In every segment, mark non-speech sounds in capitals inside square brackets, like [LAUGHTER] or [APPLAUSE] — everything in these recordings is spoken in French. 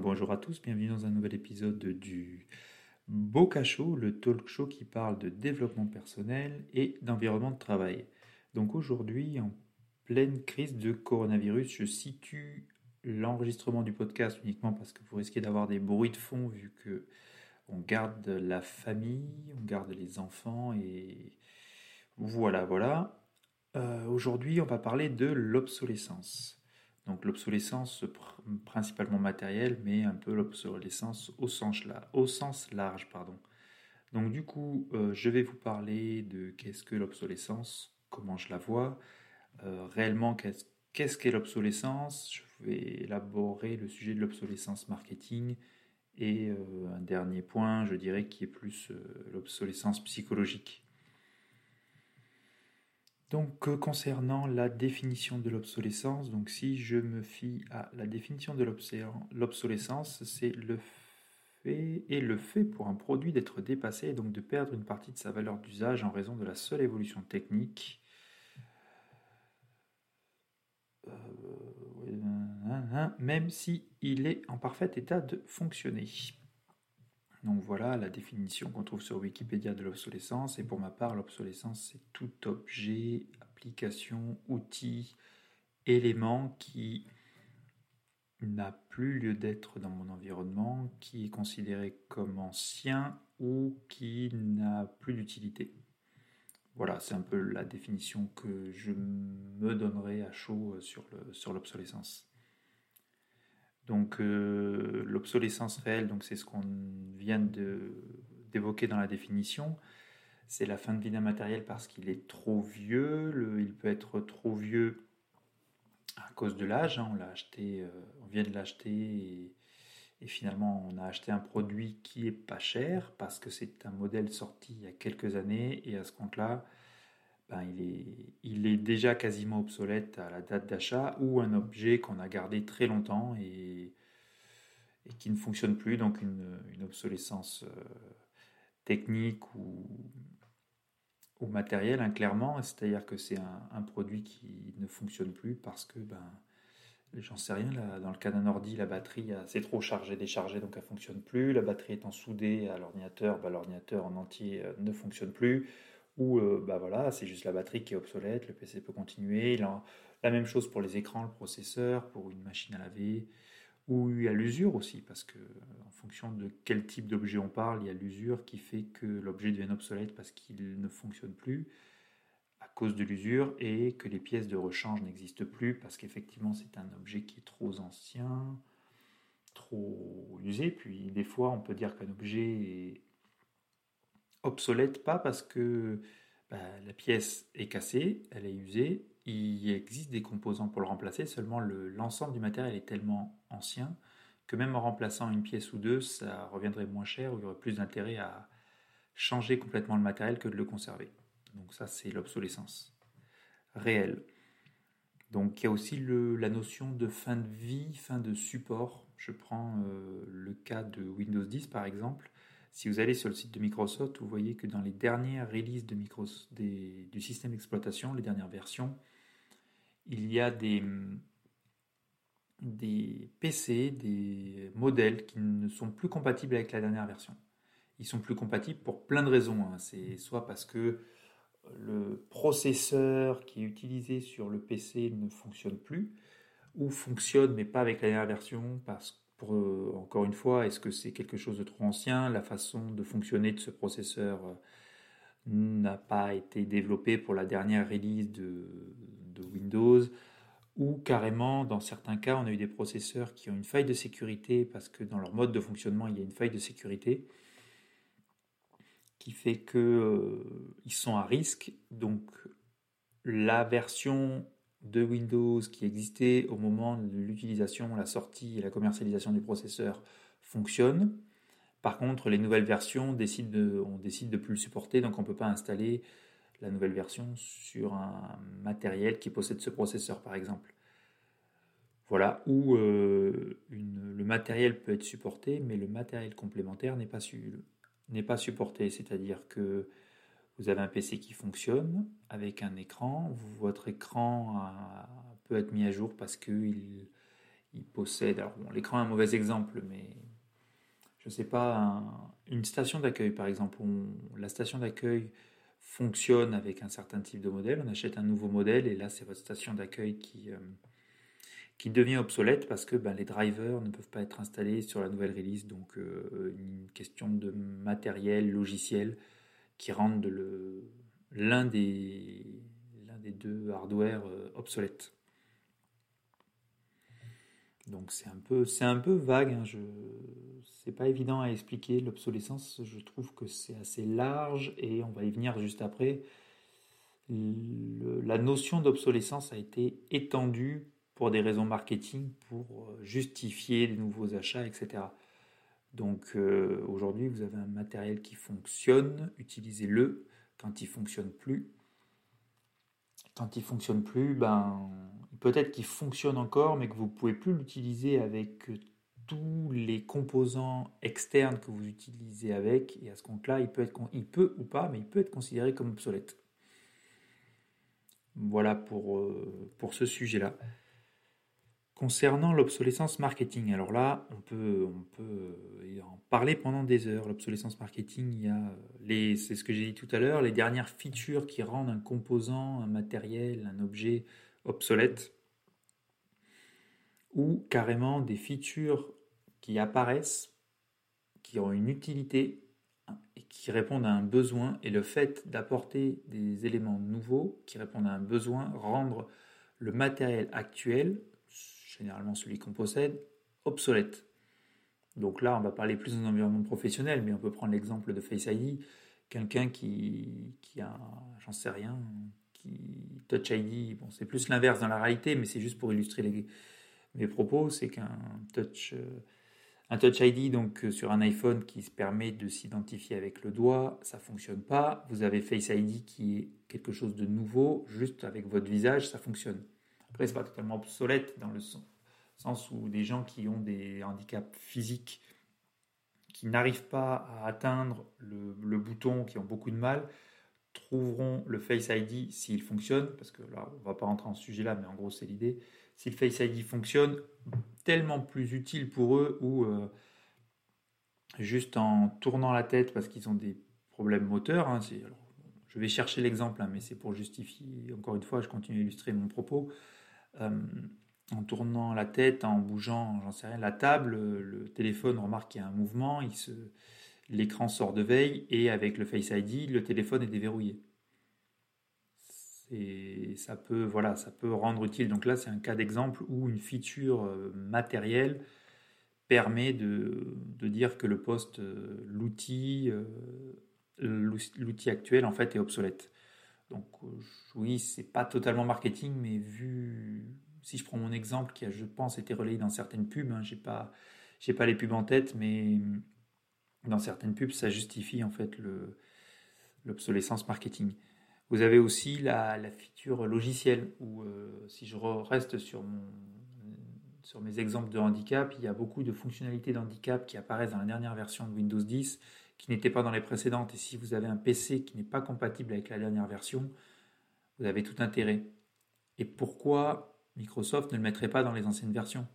bonjour à tous, bienvenue dans un nouvel épisode du Boca Show, le talk show qui parle de développement personnel et d'environnement de travail. Donc aujourd'hui, en pleine crise de coronavirus, je situe l'enregistrement du podcast uniquement parce que vous risquez d'avoir des bruits de fond vu que on garde la famille, on garde les enfants et voilà, voilà. Euh, aujourd'hui, on va parler de l'obsolescence. Donc l'obsolescence principalement matérielle, mais un peu l'obsolescence au sens, large. Pardon. Donc du coup, euh, je vais vous parler de qu'est-ce que l'obsolescence, comment je la vois, euh, réellement qu'est-ce qu'est l'obsolescence, je vais élaborer le sujet de l'obsolescence marketing, et euh, un dernier point, je dirais, qui est plus l'obsolescence psychologique. Donc concernant la définition de l'obsolescence, si je me fie à la définition de l'obsolescence, c'est le fait et le fait pour un produit d'être dépassé et donc de perdre une partie de sa valeur d'usage en raison de la seule évolution technique. Euh, même si il est en parfait état de fonctionner. Donc voilà la définition qu'on trouve sur Wikipédia de l'obsolescence. Et pour ma part, l'obsolescence, c'est tout objet, application, outil, élément qui n'a plus lieu d'être dans mon environnement, qui est considéré comme ancien ou qui n'a plus d'utilité. Voilà, c'est un peu la définition que je me donnerai à chaud sur l'obsolescence. Donc euh, l'obsolescence réelle, c'est ce qu'on vient d'évoquer dans la définition. C'est la fin de vie d'un matériel parce qu'il est trop vieux. il peut être trop vieux à cause de l'âge. Hein. on l'a acheté, euh, on vient de l'acheter et, et, finalement on a acheté un produit qui est pas cher parce que c'est un modèle sorti il y a quelques années et à ce compte-là, ben, il, est, il est déjà quasiment obsolète à la date d'achat ou un objet qu'on a gardé très longtemps et, qui ne fonctionne plus, donc une, obsolescence euh, technique ou, matérielle, hein, clairement. C'est-à-dire que c'est un, produit qui ne fonctionne plus parce que, ben, j'en sais rien, là, dans le cas d'un ordi, la batterie c'est trop chargé, déchargé, donc elle ne fonctionne plus. La batterie étant soudée à l'ordinateur, ben, l'ordinateur en entier euh, ne fonctionne plus ou euh, bah voilà, c'est juste la batterie qui est obsolète, le PC peut continuer. La, même chose pour les écrans, le processeur, pour une machine à laver, ou a l'usure aussi, parce que en fonction de quel type d'objet on parle, il y a l'usure qui fait que l'objet devient obsolète parce qu'il ne fonctionne plus à cause de l'usure et que les pièces de rechange n'existent plus parce qu'effectivement c'est un objet qui est trop ancien, trop usé. Puis des fois on peut dire qu'un objet obsolète, pas parce que bah, la pièce est cassée, elle est usée, il existe des composants pour le remplacer, seulement l'ensemble du matériel est tellement ancien que même en remplaçant une pièce ou deux, ça reviendrait moins cher ou il y aurait plus d'intérêt à changer complètement le matériel que de le conserver. Donc ça, c'est l'obsolescence réelle. Donc il y a aussi la notion de fin de vie, fin de support. Je prends euh, le cas de Windows 10 par exemple. Si vous allez sur le site de Microsoft, vous voyez que dans les dernières releases du système d'exploitation, les dernières versions, il y a des, des PC, des modèles qui ne sont plus compatibles avec la dernière version. Ils sont plus compatibles pour plein de raisons. Hein. C'est soit parce que le processeur qui est utilisé sur le PC ne fonctionne plus, ou fonctionne mais pas avec la dernière version parce que euh, encore une fois, est-ce que c'est quelque chose de trop ancien? La façon de fonctionner de ce processeur euh, n'a pas été développée pour la dernière release de, Windows? Ou carrément, dans certains cas, on a eu des processeurs qui ont une faille de sécurité parce que dans leur mode de fonctionnement, il y a une faille de sécurité qui fait qu'ils euh, sont à risque. Donc, la version de Windows qui existait au moment de l'utilisation, la sortie et la commercialisation du processeur fonctionne. Par contre, les nouvelles versions décident de, on décide de plus le supporter, donc on ne peut pas installer la nouvelle version sur un matériel qui possède ce processeur, par exemple. Voilà, où euh, le matériel peut être supporté, mais le matériel complémentaire n'est pas, pas supporté. C'est-à-dire que vous avez un PC qui fonctionne avec un écran. Votre écran peut être mis à jour parce qu'il il possède, alors bon, l'écran est un mauvais exemple, mais je ne sais pas, une station d'accueil par exemple, la station d'accueil fonctionne avec un certain type de modèle, on achète un nouveau modèle et là c'est votre station d'accueil qui, euh, qui devient obsolète parce que ben, les drivers ne peuvent pas être installés sur la nouvelle release, donc euh, une question de matériel, logiciel qui rendent l'un des, des deux hardware euh, obsolètes. Donc c'est un peu, c'est un peu vague. Hein, c'est pas évident à expliquer l'obsolescence. Je trouve que c'est assez large et on va y venir juste après. la notion d'obsolescence a été étendue pour des raisons marketing, pour euh, justifier des nouveaux achats, etc. Donc euh, aujourd'hui, vous avez un matériel qui fonctionne, utilisez-le. Quand il fonctionne plus, quand il fonctionne plus, ben peut-être qu'il fonctionne encore, mais que vous pouvez plus l'utiliser avec tous les composants externes que vous utilisez avec, et à ce compte-là, il peut être, il peut ou pas, mais il peut être considéré comme obsolète. Voilà pour, euh, pour ce sujet-là. Concernant l'obsolescence marketing, alors là, on peut, en parler pendant des heures. L'obsolescence marketing, il y a les, c'est ce que j'ai dit tout à l'heure, les dernières features qui rendent un composant, un matériel, un objet obsolète, ou carrément des features qui apparaissent, qui ont une utilité et qui répondent à un besoin, et le fait d'apporter des éléments nouveaux qui répondent à un besoin, rendre le matériel actuel généralement celui qu'on possède, obsolète. Donc là, on va parler plus d'un environnement professionnel, mais on peut prendre l'exemple de Face ID. Quelqu'un qui, qui a, j'en sais rien, qui Touch ID, bon, c'est plus l'inverse dans la réalité, mais c'est juste pour illustrer les, mes propos, c'est qu'un Touch, euh, un Touch ID donc euh, sur un iPhone qui se permet de s'identifier avec le doigt, ça fonctionne pas. Vous avez Face ID qui est quelque chose de nouveau, juste avec votre visage, ça fonctionne. Après, c'est pas totalement obsolète dans le sens où des gens qui ont des handicaps physiques, qui n'arrivent pas à atteindre le, bouton, qui ont beaucoup de mal, trouveront le Face ID s'il fonctionne, parce que là, on va pas rentrer en ce sujet-là, mais en gros, c'est l'idée. Si le Face ID fonctionne, tellement plus utile pour eux, ou euh, juste en tournant la tête parce qu'ils ont des problèmes moteurs. Hein, je vais chercher l'exemple, hein, mais c'est pour justifier, encore une fois, je continue à illustrer mon propos. Euh, en tournant la tête, en bougeant, j'en sais rien, la table, le téléphone remarque qu'il y a un mouvement, se, l'écran sort de veille et avec le Face ID, le téléphone est déverrouillé. Ça peut, voilà, ça peut rendre utile. Donc là, c'est un cas d'exemple où une feature euh, matérielle permet de, de dire que le poste, euh, l'outil, l'outil actuel en fait est obsolète. Donc euh, oui, c'est pas totalement marketing, mais vu, si je prends mon exemple qui a, je pense, été relayé dans certaines pubs, hein, j'ai pas, les pubs en tête, mais dans certaines pubs, ça justifie en fait le, l'obsolescence marketing. Vous avez aussi la, feature logicielle, où euh, si je reste sur, sur mes exemples de handicap, il y a beaucoup de fonctionnalités d'handicap qui apparaissent dans la dernière version de Windows 10 qui n'était pas dans les précédentes. Et si vous avez un PC qui n'est pas compatible avec la dernière version, vous avez tout intérêt. Et pourquoi Microsoft ne le mettrait pas dans les anciennes versions?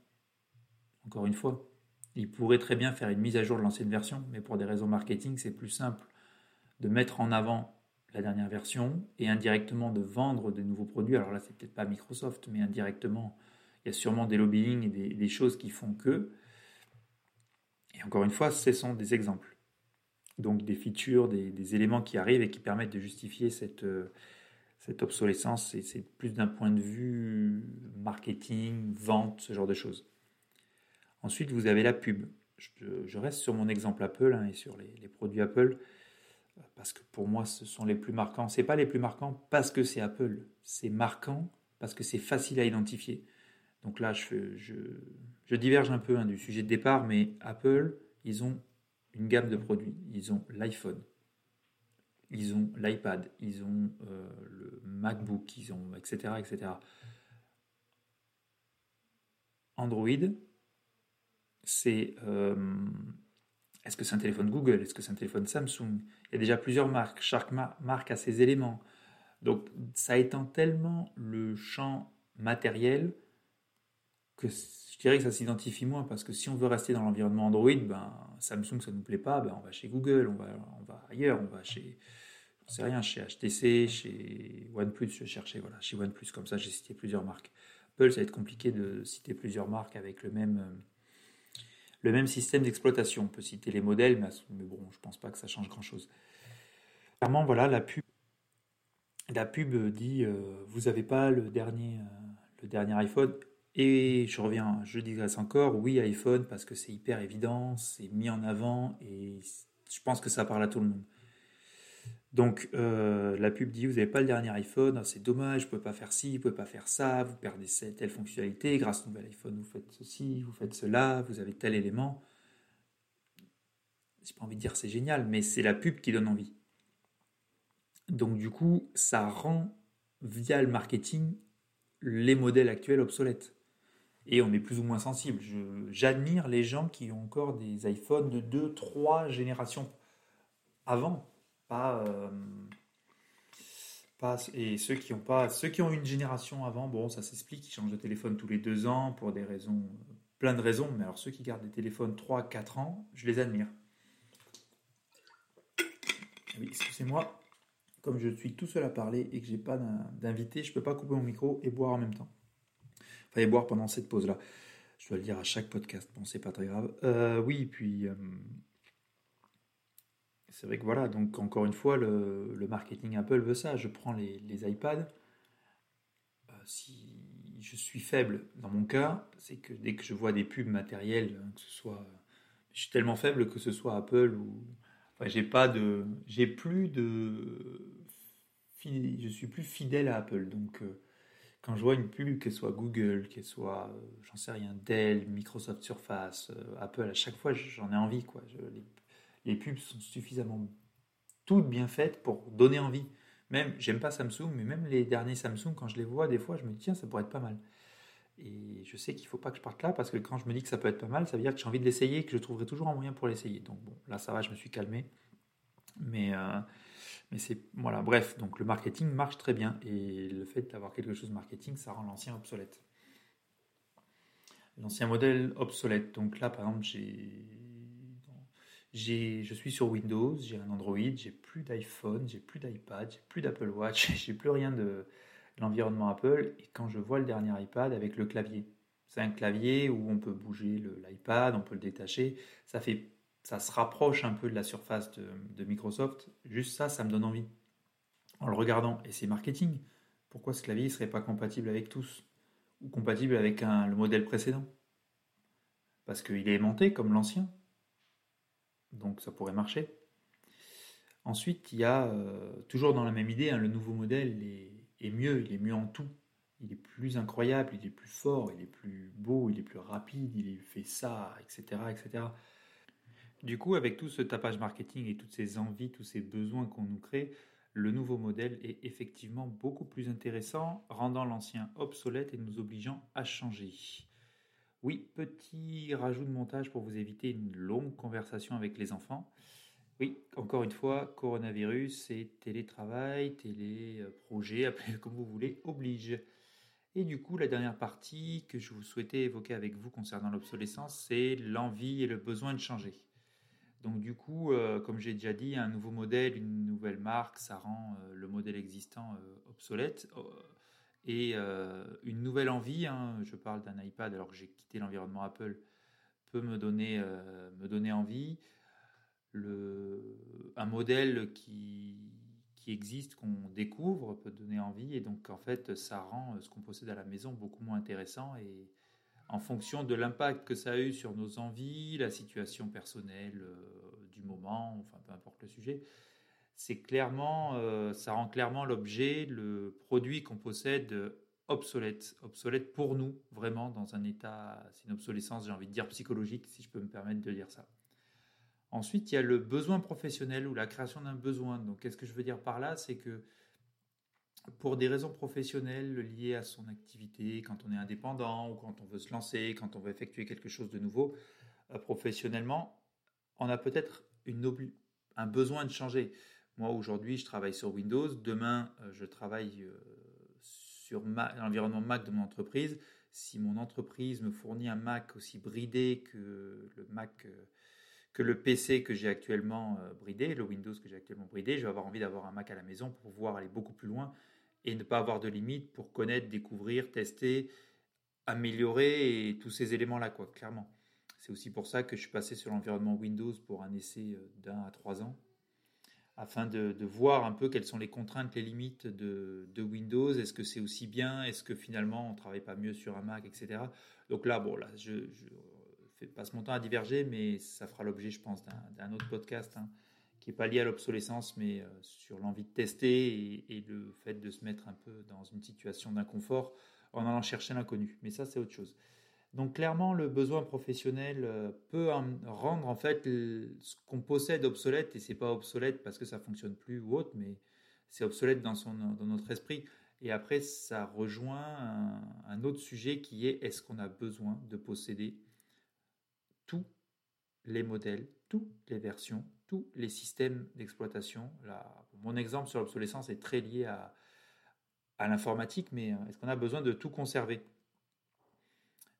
Encore une fois, il pourrait très bien faire une mise à jour de l'ancienne version, mais pour des raisons marketing, c'est plus simple de mettre en avant la dernière version et indirectement de vendre de nouveaux produits. Alors là, c'est peut-être pas Microsoft, mais indirectement, il y a sûrement des lobbying et des, des choses qui font que. Et encore une fois, ce sont des exemples donc des features, des, éléments qui arrivent et qui permettent de justifier cette, euh, cette obsolescence. Et c'est plus d'un point de vue marketing, vente, ce genre de choses. Ensuite, vous avez la pub. Je, reste sur mon exemple Apple hein, et sur les, produits Apple parce que pour moi, ce sont les plus marquants. C'est pas les plus marquants parce que c'est Apple. C'est marquant parce que c'est facile à identifier. Donc là, je, je, diverge un peu hein, du sujet de départ, mais Apple, ils ont une gamme de produits. Ils ont l'iPhone, ils ont l'iPad, ils ont euh, le MacBook, ils ont etc. etc. Android, c'est euh, est-ce que c'est un téléphone Google, est-ce que c'est un téléphone Samsung? Il y a déjà plusieurs marques, chaque marque a ses éléments. Donc ça étend tellement le champ matériel que je dirais que ça s'identifie moins parce que si on veut rester dans l'environnement Android, ben, Samsung ça nous plaît pas, ben, on va chez Google, on va, on va ailleurs, on va chez, je sais rien, chez HTC, chez OnePlus, je cherchais, voilà, chez OnePlus, comme ça j'ai cité plusieurs marques. Apple, ça va être compliqué de citer plusieurs marques avec le même, le même système d'exploitation. On peut citer les modèles, mais, bon, je pense pas que ça change grand chose. Clairement, voilà, la pub, la pub dit euh, vous n'avez pas le dernier, euh, le dernier iPhone. Et je reviens, je digresse encore, oui iPhone parce que c'est hyper évident, c'est mis en avant et je pense que ça parle à tout le monde. Donc euh, la pub dit vous n'avez pas le dernier iPhone, ah, c'est dommage, vous ne pouvez pas faire ci, vous ne pouvez pas faire ça, vous perdez cette, telle fonctionnalité, grâce au nouvel iPhone vous faites ceci, vous faites cela, vous avez tel élément. J'ai pas envie de dire c'est génial, mais c'est la pub qui donne envie. Donc du coup, ça rend via le marketing les modèles actuels obsolètes. Et on est plus ou moins sensible. J'admire les gens qui ont encore des iPhones de 2, 3 générations avant. Euh, et ceux qui ont pas, ceux qui ont une génération avant, bon, ça s'explique, ils changent de téléphone tous les deux ans pour des raisons, plein de raisons. Mais alors ceux qui gardent des téléphones 3, 4 ans, je les admire. Oui, excusez-moi, comme je suis tout seul à parler et que j'ai pas d'invité, je peux pas couper mon micro et boire en même temps. Enfin, et boire pendant cette pause-là. Je dois le dire à chaque podcast. Bon, c'est pas très grave. Euh, oui, puis euh, c'est vrai que voilà. Donc encore une fois, le, marketing Apple veut ça. Je prends les, iPads. Euh, si je suis faible dans mon cas, c'est que dès que je vois des pubs matérielles, que ce soit, je suis tellement faible que ce soit Apple ou j'ai pas de, j'ai plus de, je suis plus fidèle à Apple. Donc, quand je vois une pub, qu'elle soit Google, qu'elle soit, euh, j'en sais rien, Dell, Microsoft Surface, euh, Apple, à chaque fois, j'en ai envie, quoi. les, pubs sont suffisamment toutes bien faites pour donner envie. Même, j'aime pas Samsung, mais même les derniers Samsung, quand je les vois, des fois, je me dis, tiens, ça pourrait être pas mal. Et je sais qu'il faut pas que je parte là parce que quand je me dis que ça peut être pas mal, ça veut dire que j'ai envie de l'essayer et que je trouverai toujours un moyen pour l'essayer. Donc bon, là ça va, je me suis calmé. Mais, euh, mais c'est voilà, bref, donc le marketing marche très bien et le fait d'avoir quelque chose de marketing, ça rend l'ancien obsolète. L'ancien modèle obsolète. Donc là, par exemple, j'ai, je suis sur Windows, j'ai un Android, j'ai plus d'iPhone, j'ai plus d'iPad, j'ai plus d'Apple Watch, [LAUGHS] j'ai plus rien de, l'environnement Apple et quand je vois le dernier iPad avec le clavier. C'est un clavier où on peut bouger l'iPad, on peut le détacher. Ça, fait, ça se rapproche un peu de la surface de, Microsoft. Juste ça, ça me donne envie. En le regardant, et c'est marketing. Pourquoi ce clavier ne serait pas compatible avec tous Ou compatible avec le modèle précédent? Parce qu'il est aimanté comme l'ancien. Donc ça pourrait marcher. Ensuite, il y a, euh, toujours dans la même idée, hein, le nouveau modèle, les, est mieux, il est mieux en tout. Il est plus incroyable, il est plus fort, il est plus beau, il est plus rapide, il fait ça, etc. etc. Du coup, avec tout ce tapage marketing et toutes ces envies, tous ces besoins qu'on nous crée, le nouveau modèle est effectivement beaucoup plus intéressant, rendant l'ancien obsolète et nous obligeant à changer. Oui, petit rajout de montage pour vous éviter une longue conversation avec les enfants. Oui, encore une fois, coronavirus et télétravail, téléprojet, [LAUGHS] appelez-le comme vous voulez, oblige. Et du coup, la dernière partie que je vous souhaitais évoquer avec vous concernant l'obsolescence, c'est l'envie et le besoin de changer. Donc du coup, euh, comme j'ai déjà dit, un nouveau modèle, une nouvelle marque, ça rend euh, le modèle existant euh, obsolète. et une nouvelle envie, hein, je parle d'un iPad alors que j'ai quitté l'environnement Apple, peut me donner, me donner envie le, un modèle qui, qui existe, qu'on découvre, peut donner envie. Et donc, en fait, ça rend ce qu'on possède à la maison beaucoup moins intéressant. Et en fonction de l'impact que ça a eu sur nos envies, la situation personnelle euh, du moment, enfin, peu importe le sujet, c'est clairement, euh, ça rend clairement l'objet, le produit qu'on possède obsolète, obsolète pour nous, vraiment, dans un état, c'est une obsolescence, j'ai envie de dire psychologique, si je peux me permettre de dire ça. Ensuite, il y a le besoin professionnel ou la création d'un besoin. Donc, qu'est-ce que je veux dire par là? C'est que pour des raisons professionnelles liées à son activité, quand on est indépendant ou quand on veut se lancer, quand on veut effectuer quelque chose de nouveau, euh, professionnellement, on a peut-être un besoin de changer. Moi, aujourd'hui, je travaille sur Windows. Demain, euh, je travaille euh, sur l'environnement Mac de mon entreprise. si mon entreprise me fournit un Mac aussi bridé que le Mac, que le PC que j'ai actuellement bridé, le Windows que j'ai actuellement bridé, je vais avoir envie d'avoir un Mac à la maison pour pouvoir aller beaucoup plus loin et ne pas avoir de limites pour connaître, découvrir, tester, améliorer tous ces éléments-là, clairement. C'est aussi pour ça que je suis passé sur l'environnement Windows pour un essai euh, d'un à trois ans afin de, voir un peu quelles sont les contraintes, les limites de, Windows. Est-ce que c'est aussi bien? Est-ce que finalement on ne travaille pas mieux sur un Mac, etc. Donc là, bon, là, je, je passe mon temps à diverger, mais ça fera l'objet, je pense, d'un autre podcast hein, qui n'est pas lié à l'obsolescence, mais euh, sur l'envie de tester et, le fait de se mettre un peu dans une situation d'inconfort en allant chercher l'inconnu. Mais ça, c'est autre chose. Donc clairement, le besoin professionnel euh, peut rendre en fait ce qu'on possède obsolète, et c'est pas obsolète parce que ça fonctionne plus ou autre, mais c'est obsolète dans, son, dans notre esprit. Et après, ça rejoint un, autre sujet qui est est-ce qu'on a besoin de posséder tous les modèles, toutes les versions, tous les systèmes d'exploitation. Mon exemple sur l'obsolescence est très lié à, l'informatique, mais euh, est-ce qu'on a besoin de tout conserver?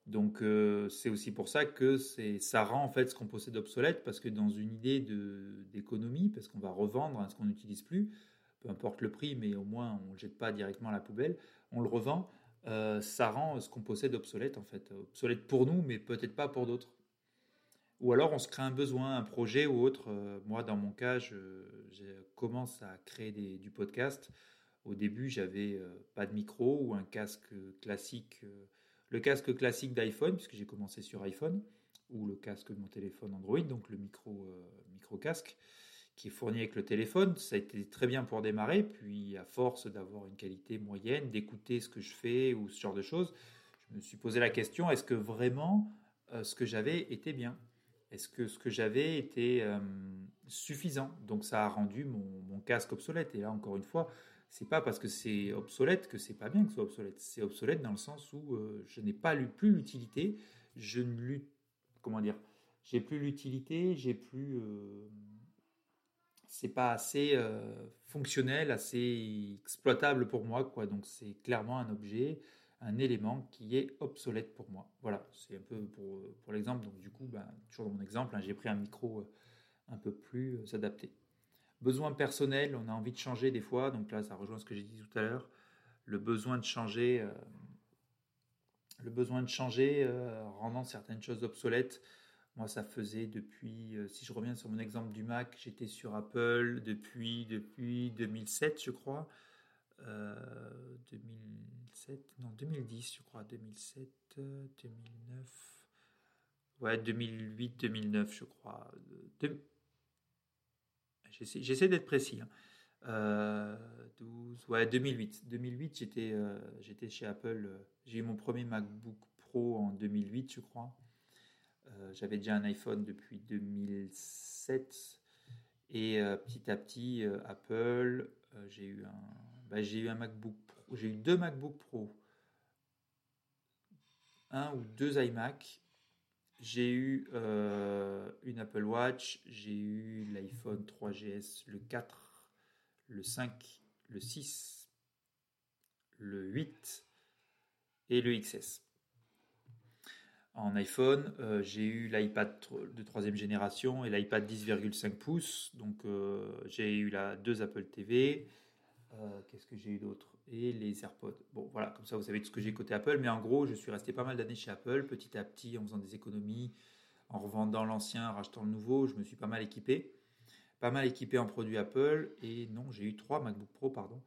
Donc euh, c'est aussi pour ça que ça rend en fait ce qu'on possède obsolète parce que dans une idée d'économie, parce qu'on va revendre ce qu'on n'utilise plus, peu importe le prix, mais au moins on ne le jette pas directement à la poubelle, on le revend, euh, ça rend ce qu'on possède obsolète en fait, obsolète pour nous, mais peut-être pas pour d'autres. Ou alors on se crée un besoin, un projet ou autre. Euh, moi dans mon cas, je, commence à créer du podcast. Au début, j'avais pas de micro ou un casque classique le casque classique d'iPhone, puisque j'ai commencé sur iPhone, ou le casque de mon téléphone Android, donc le micro, euh, casque, qui est fourni avec le téléphone. Ça a été très bien pour démarrer, puis à force d'avoir une qualité moyenne, d'écouter ce que je fais ou ce genre de choses, je me suis posé la question est-ce que vraiment euh, ce que j'avais était bien? Est-ce que ce que j'avais était euh, suffisant? Donc ça a rendu mon, casque obsolète. Et là, encore une fois, c'est pas parce que c'est obsolète que c'est pas bien que ce soit obsolète. C'est obsolète dans le sens où euh, je n'ai pas plus l'utilité, je ne comment dire, j'ai plus l'utilité, j'ai plus, euh, c'est pas assez fonctionnel, assez exploitable pour moi, quoi. Donc c'est clairement un objet, un élément qui est obsolète pour moi. Voilà, c'est un peu pour, pour l'exemple. Donc du coup, ben, toujours dans mon exemple, hein, j'ai pris un micro un peu plus adapté. Besoin personnel, on a envie de changer des fois, donc là ça rejoint ce que j'ai dit tout à l'heure. Le besoin de changer, euh, le besoin de changer euh, rendant certaines choses obsolètes. Moi, ça faisait depuis, euh, si je reviens sur mon exemple du Mac, j'étais sur Apple depuis, depuis 2007, je crois. 2007, non, 2010, je crois, 2007, 2009, ouais, 2008, 2009, je crois. J'essaie d'être précis. 12, hein. euh, ouais, 2008. 2008, j'étais euh, j'étais chez Apple. Euh, j'ai eu mon premier MacBook Pro en 2008, je crois. J'avais déjà un iPhone depuis 2007. Et petit à petit, Apple, j'ai eu un, bah, j'ai eu un MacBook J'ai eu deux MacBook Pro, un ou deux iMac j'ai eu euh, une Apple Watch, j'ai eu l'iPhone 3GS, le 4, le 5, le 6, le 8 et le XS. En iPhone, euh, j'ai eu l'iPad de troisième génération et l'iPad 10,5 pouces. Donc euh, j'ai eu la deux Apple TV, qu'est-ce que j'ai eu d'autre? Et les AirPods. Bon, voilà, comme ça vous savez tout ce que j'ai côté Apple. Mais en gros, je suis resté pas mal d'années chez Apple, petit à petit, en faisant des économies, en revendant l'ancien, en rachetant le nouveau. Je me suis pas mal équipé. Pas mal équipé en produits Apple. Et non, j'ai eu trois MacBook Pro, pardon.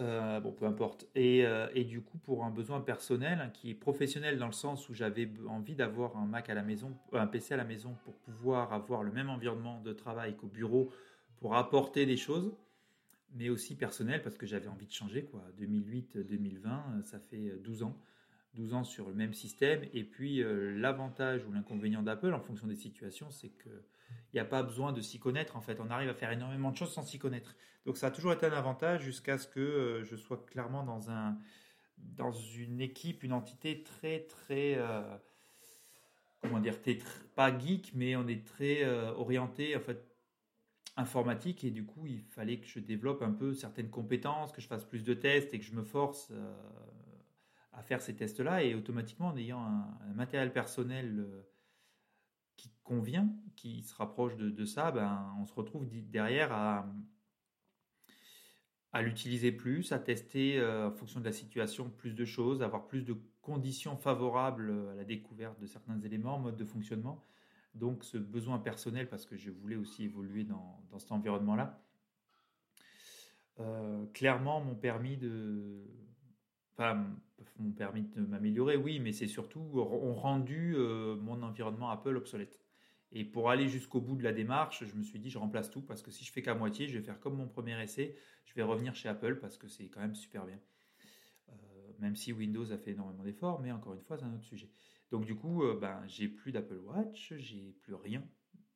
Euh, bon, peu importe. Et, euh, et, du coup, pour un besoin personnel, hein, qui est professionnel dans le sens où j'avais envie d'avoir un Mac à la maison, un PC à la maison pour pouvoir avoir le même environnement de travail qu'au bureau pour apporter des choses mais aussi personnel parce que j'avais envie de changer. Quoi. 2008-2020, ça fait 12 ans. 12 ans sur le même système. Et puis euh, l'avantage ou l'inconvénient d'Apple, en fonction des situations, c'est qu'il n'y a pas besoin de s'y connaître. En fait, on arrive à faire énormément de choses sans s'y connaître. Donc ça a toujours été un avantage jusqu'à ce que euh, je sois clairement dans, un, dans une équipe, une entité très, très... Euh, comment dire, pas geek, mais on est très orienté en fait informatique et du coup il fallait que je développe un peu certaines compétences, que je fasse plus de tests et que je me force euh, à faire ces tests-là et automatiquement en ayant un, matériel personnel euh, qui convient, qui se rapproche de, ça, ben, on se retrouve derrière à, à l'utiliser plus, à tester euh, en fonction de la situation plus de choses, avoir plus de conditions favorables à la découverte de certains éléments, mode de fonctionnement. Donc ce besoin personnel, parce que je voulais aussi évoluer dans, dans cet environnement-là, euh, clairement m'ont permis de, enfin, m'ont permis de m'améliorer, oui, mais c'est surtout ont rendu euh, mon environnement Apple obsolète. Et pour aller jusqu'au bout de la démarche, je me suis dit, je remplace tout parce que si je fais qu'à moitié, je vais faire comme mon premier essai, je vais revenir chez Apple parce que c'est quand même super bien. Euh, même si Windows a fait énormément d'efforts, mais encore une fois, c'est un autre sujet. Donc du coup, ben, j'ai plus d'Apple Watch, j'ai plus rien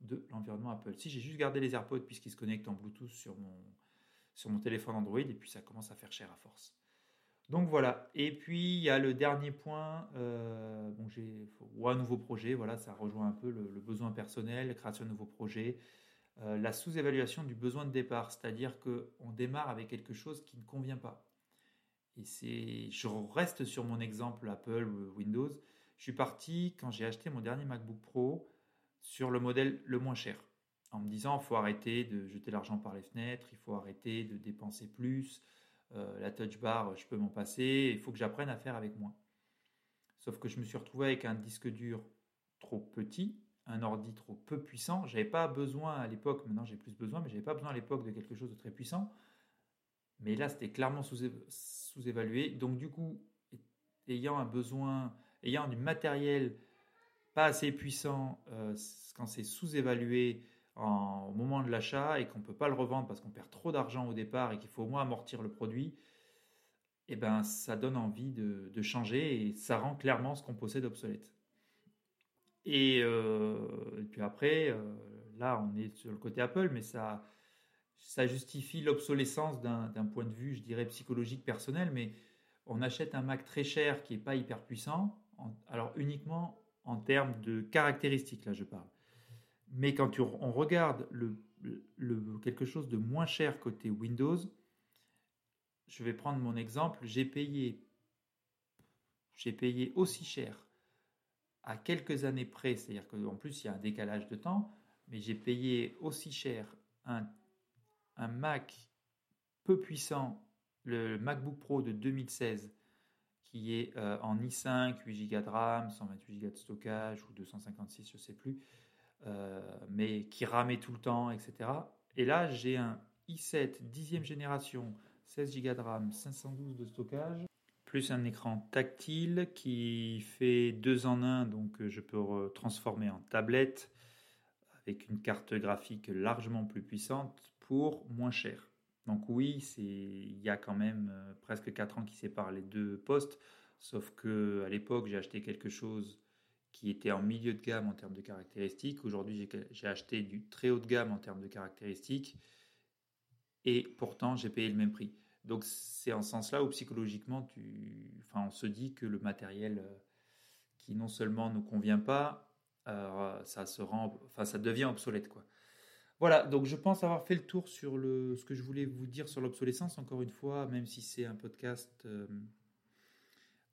de l'environnement Apple. Si j'ai juste gardé les AirPods puisqu'ils se connectent en Bluetooth sur mon, téléphone Android et puis ça commence à faire cher à force. Donc voilà. Et puis il y a le dernier point. Euh, bon, j'ai un nouveau projet. Voilà, ça rejoint un peu le, besoin personnel, la création de nouveaux projets, euh, la sous-évaluation du besoin de départ, c'est-à-dire que on démarre avec quelque chose qui ne convient pas. Et c'est, je reste sur mon exemple Apple Windows. Je suis parti quand j'ai acheté mon dernier MacBook Pro sur le modèle le moins cher en me disant il faut arrêter de jeter l'argent par les fenêtres, il faut arrêter de dépenser plus, euh, la touch bar, je peux m'en passer, il faut que j'apprenne à faire avec moi. Sauf que je me suis retrouvé avec un disque dur trop petit, un ordi trop peu puissant. J'avais pas besoin à l'époque, maintenant j'ai plus besoin, mais j'avais pas besoin à l'époque de quelque chose de très puissant. Mais là, c'était clairement sous-évalué. Donc du coup, ayant un besoin, ayant du matériel pas assez puissant, euh, quand c'est sous-évalué, au moment de l'achat et qu'on ne peut pas le revendre parce qu'on perd trop d'argent au départ et qu'il faut au moins amortir le produit, eh ben, ça donne envie de, changer et ça rend clairement ce qu'on possède obsolète. Et, euh, puis après, euh, là, on est sur le côté Apple, mais ça, ça justifie l'obsolescence d'un point de vue, je dirais, psychologique personnel, mais on achète un Mac très cher qui n'est pas hyper puissant, alors uniquement en termes de caractéristiques, là je parle. Mais quand on regarde le, quelque chose de moins cher côté Windows, je vais prendre mon exemple, j'ai payé, j'ai payé aussi cher à quelques années près, c'est-à-dire qu'en plus il y a un décalage de temps, mais j'ai payé aussi cher un, un Mac peu puissant, le MacBook Pro de 2016, qui est euh, en i5, 8 Go de RAM, 128 Go de stockage ou 256, je ne sais plus, euh, mais qui ramait tout le temps, etc. Et là, j'ai un i7 10e génération, 16 Go de RAM, 512 de stockage, plus un écran tactile qui fait deux en un, donc euh, je peux transformer en tablette avec une carte graphique largement plus puissante pour moins cher. Donc oui, il y a quand même euh, presque 4 ans qui séparent les deux postes, sauf que à l'époque j'ai acheté quelque chose qui était en milieu de gamme en termes de caractéristiques. Aujourd'hui, j'ai acheté du très haut de gamme en termes de caractéristiques. Et pourtant, j'ai payé le même prix. Donc, c'est en sens-là où psychologiquement, on se dit que le matériel euh, qui non seulement ne convient pas, euh, ça, se rend... enfin, ça devient obsolète. Voilà, donc je pense avoir fait le tour sur le... ce que je voulais vous dire sur l'obsolescence. Encore une fois, même si c'est un podcast. Euh,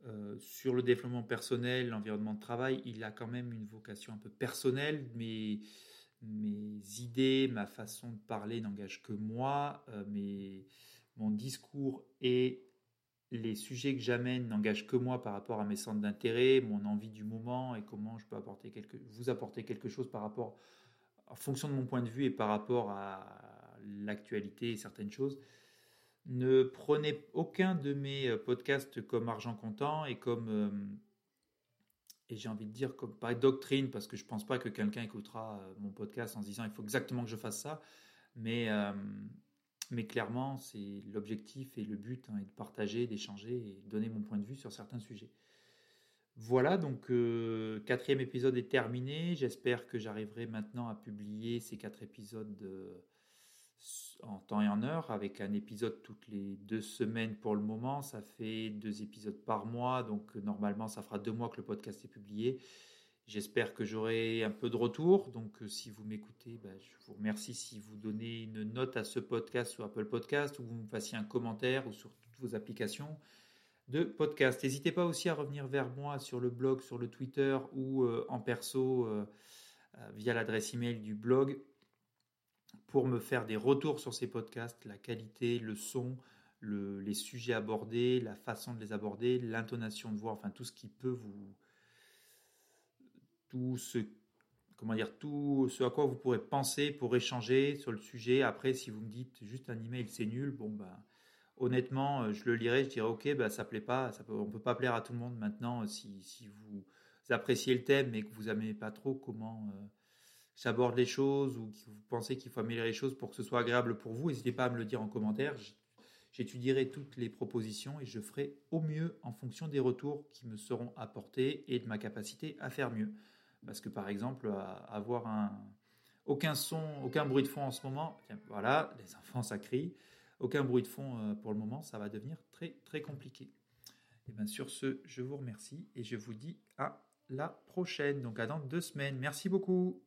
euh, sur le développement personnel, l'environnement de travail, il a quand même une vocation un peu personnelle. Mes, idées, ma façon de parler n'engagent que moi. Euh, mon discours et les sujets que j'amène n'engagent que moi par rapport à mes centres d'intérêt, mon envie du moment et comment je peux apporter quelque, vous apporter quelque chose par rapport, en fonction de mon point de vue et par rapport à l'actualité et certaines choses. Ne prenez aucun de mes euh, podcasts comme argent comptant et comme euh, et j'ai envie de dire comme pas doctrine parce que je pense pas que quelqu'un écoutera euh, mon podcast en se disant il faut exactement que je fasse ça, mais mais clairement c'est l'objectif et le but hein, est de partager, d'échanger et donner mon point de vue sur certains sujets. Voilà, donc quatrième épisode est terminé. J'espère que j'arriverai maintenant à publier ces quatre épisodes en temps et en heure, avec un épisode toutes les deux semaines pour le moment. Ça fait deux épisodes par mois, donc euh, normalement ça fera deux mois que le podcast est publié. J'espère que j'aurai un peu de retour. Donc, euh, si vous m'écoutez, bah, je vous remercie si vous donnez une note à ce podcast sur Apple Podcast ou vous me fassiez un commentaire ou sur toutes vos applications. De podcast. N'hésitez pas aussi à revenir vers moi sur le blog, sur le Twitter ou euh, en perso euh, euh, via l'adresse email du blog pour me faire des retours sur ces podcasts, la qualité, le son, les sujets abordés, la façon de les aborder, l'intonation de voix, enfin tout ce qui peut vous... Tout ce, comment dire, tout ce à quoi vous pourrez penser pour échanger sur le sujet. Après, si vous me dites juste un email, c'est nul, bon ben honnêtement, euh, je le lirai, je dirais ok, bah, ça plaît pas, ça peut, on peut pas plaire à tout le monde maintenant. Si, si vous appréciez le thème mais que vous n'aimez pas trop comment euh, j'aborde les choses ou que vous pensez qu'il faut améliorer les choses pour que ce soit agréable pour vous, n'hésitez pas à me le dire en commentaire. J'étudierai toutes les propositions et je ferai au mieux en fonction des retours qui me seront apportés et de ma capacité à faire mieux. Parce que par exemple, avoir un aucun son, aucun bruit de fond en ce moment, voilà, les [LAUGHS] enfants ça crie aucun bruit de fond euh, pour le moment, ça va devenir très très compliqué. Et bien sur ce, je vous remercie et je vous dis à la prochaine, donc à dans deux semaines. Merci beaucoup.